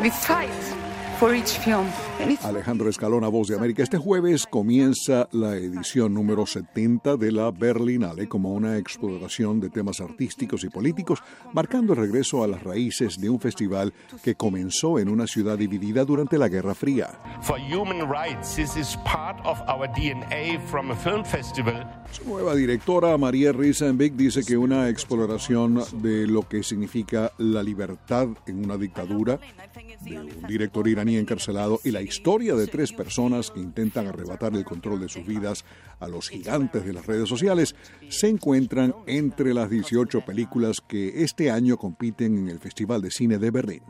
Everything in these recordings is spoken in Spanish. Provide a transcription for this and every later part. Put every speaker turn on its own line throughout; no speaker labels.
We fight for each film.
Alejandro Escalona, Voz de América. Este jueves comienza la edición número 70 de la Berlinale como una exploración de temas artísticos y políticos, marcando el regreso a las raíces de un festival que comenzó en una ciudad dividida durante la Guerra Fría.
For human rights, this is part of our DNA from a film festival.
Su nueva directora, María Risenbeck, dice que una exploración de lo que significa la libertad en una dictadura, de un director iraní encarcelado y la historia de tres personas que intentan arrebatar el control de sus vidas a los gigantes de las redes sociales se encuentran entre las 18 películas que este año compiten en el Festival de Cine de Berlín.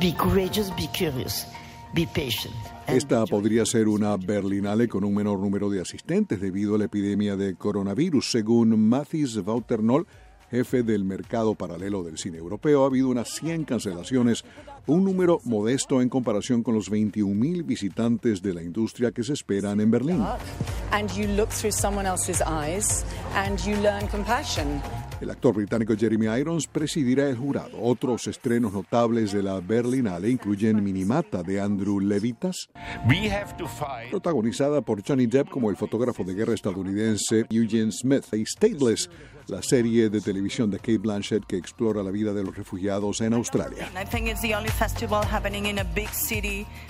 Be courageous, be curious, be patient.
Esta podría ser una Berlinale con un menor número de asistentes debido a la epidemia de coronavirus. Según Mathis Wauternol, jefe del mercado paralelo del cine europeo, ha habido unas 100 cancelaciones, un número modesto en comparación con los 21.000 visitantes de la industria que se esperan en Berlín.
and you look through someone else's eyes and you learn compassion.
El actor británico Jeremy Irons presidirá el jurado. Otros estrenos notables de la Berlinale incluyen Minimata de Andrew Levitas,
We have to fight.
protagonizada por Johnny Depp como el fotógrafo de guerra estadounidense Eugene Smith, y Stateless, la serie de televisión de Kate Blanchett que explora la vida de los refugiados en Australia.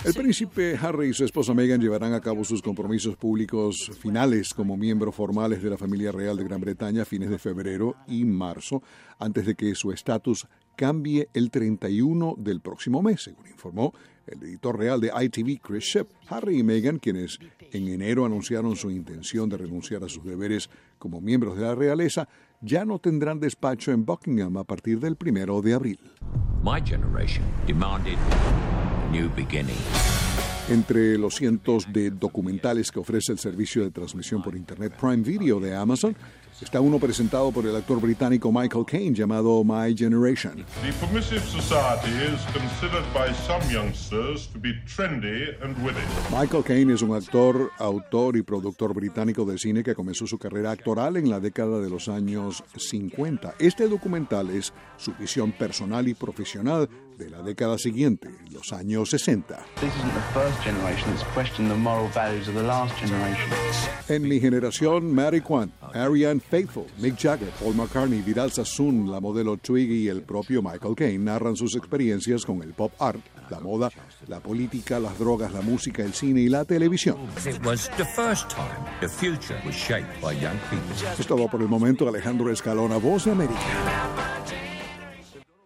El príncipe Harry y su esposa Meghan llevarán a cabo sus compromisos públicos finales como miembros formales de la familia real de Gran Bretaña a fines de febrero y marzo, antes de que su estatus cambie el 31 del próximo mes, según informó el editor real de ITV, Chris Shep. Harry y Meghan, quienes en enero anunciaron su intención de renunciar a sus deberes como miembros de la realeza, ya no tendrán despacho en Buckingham a partir del primero de abril.
My generation demanded a new beginning.
Entre los cientos de documentales que ofrece el servicio de transmisión por Internet Prime Video de Amazon, está uno presentado por el actor británico Michael Caine llamado My Generation.
The Permissive Society is considered by some youngsters to be trendy and witty.
Michael Caine es un actor, autor y productor británico de cine que comenzó su carrera actoral en la década de los años 50. Este documental es su visión personal y profesional de la década siguiente, los años 60.
This isn't the first generation that's questioned the moral values of the last generation.
En mi generación, Mary Kwan, Ariane Faithful, Mick Jagger, Paul McCartney, Vidal Sassoon, la modelo Twiggy y el propio Michael Caine narran sus experiencias con el pop art, la moda, la política, las drogas, la música, el cine y la televisión.
It was the first time the future was shaped by young people.
Es todo por el momento. Alejandro Escalona, Voz de América.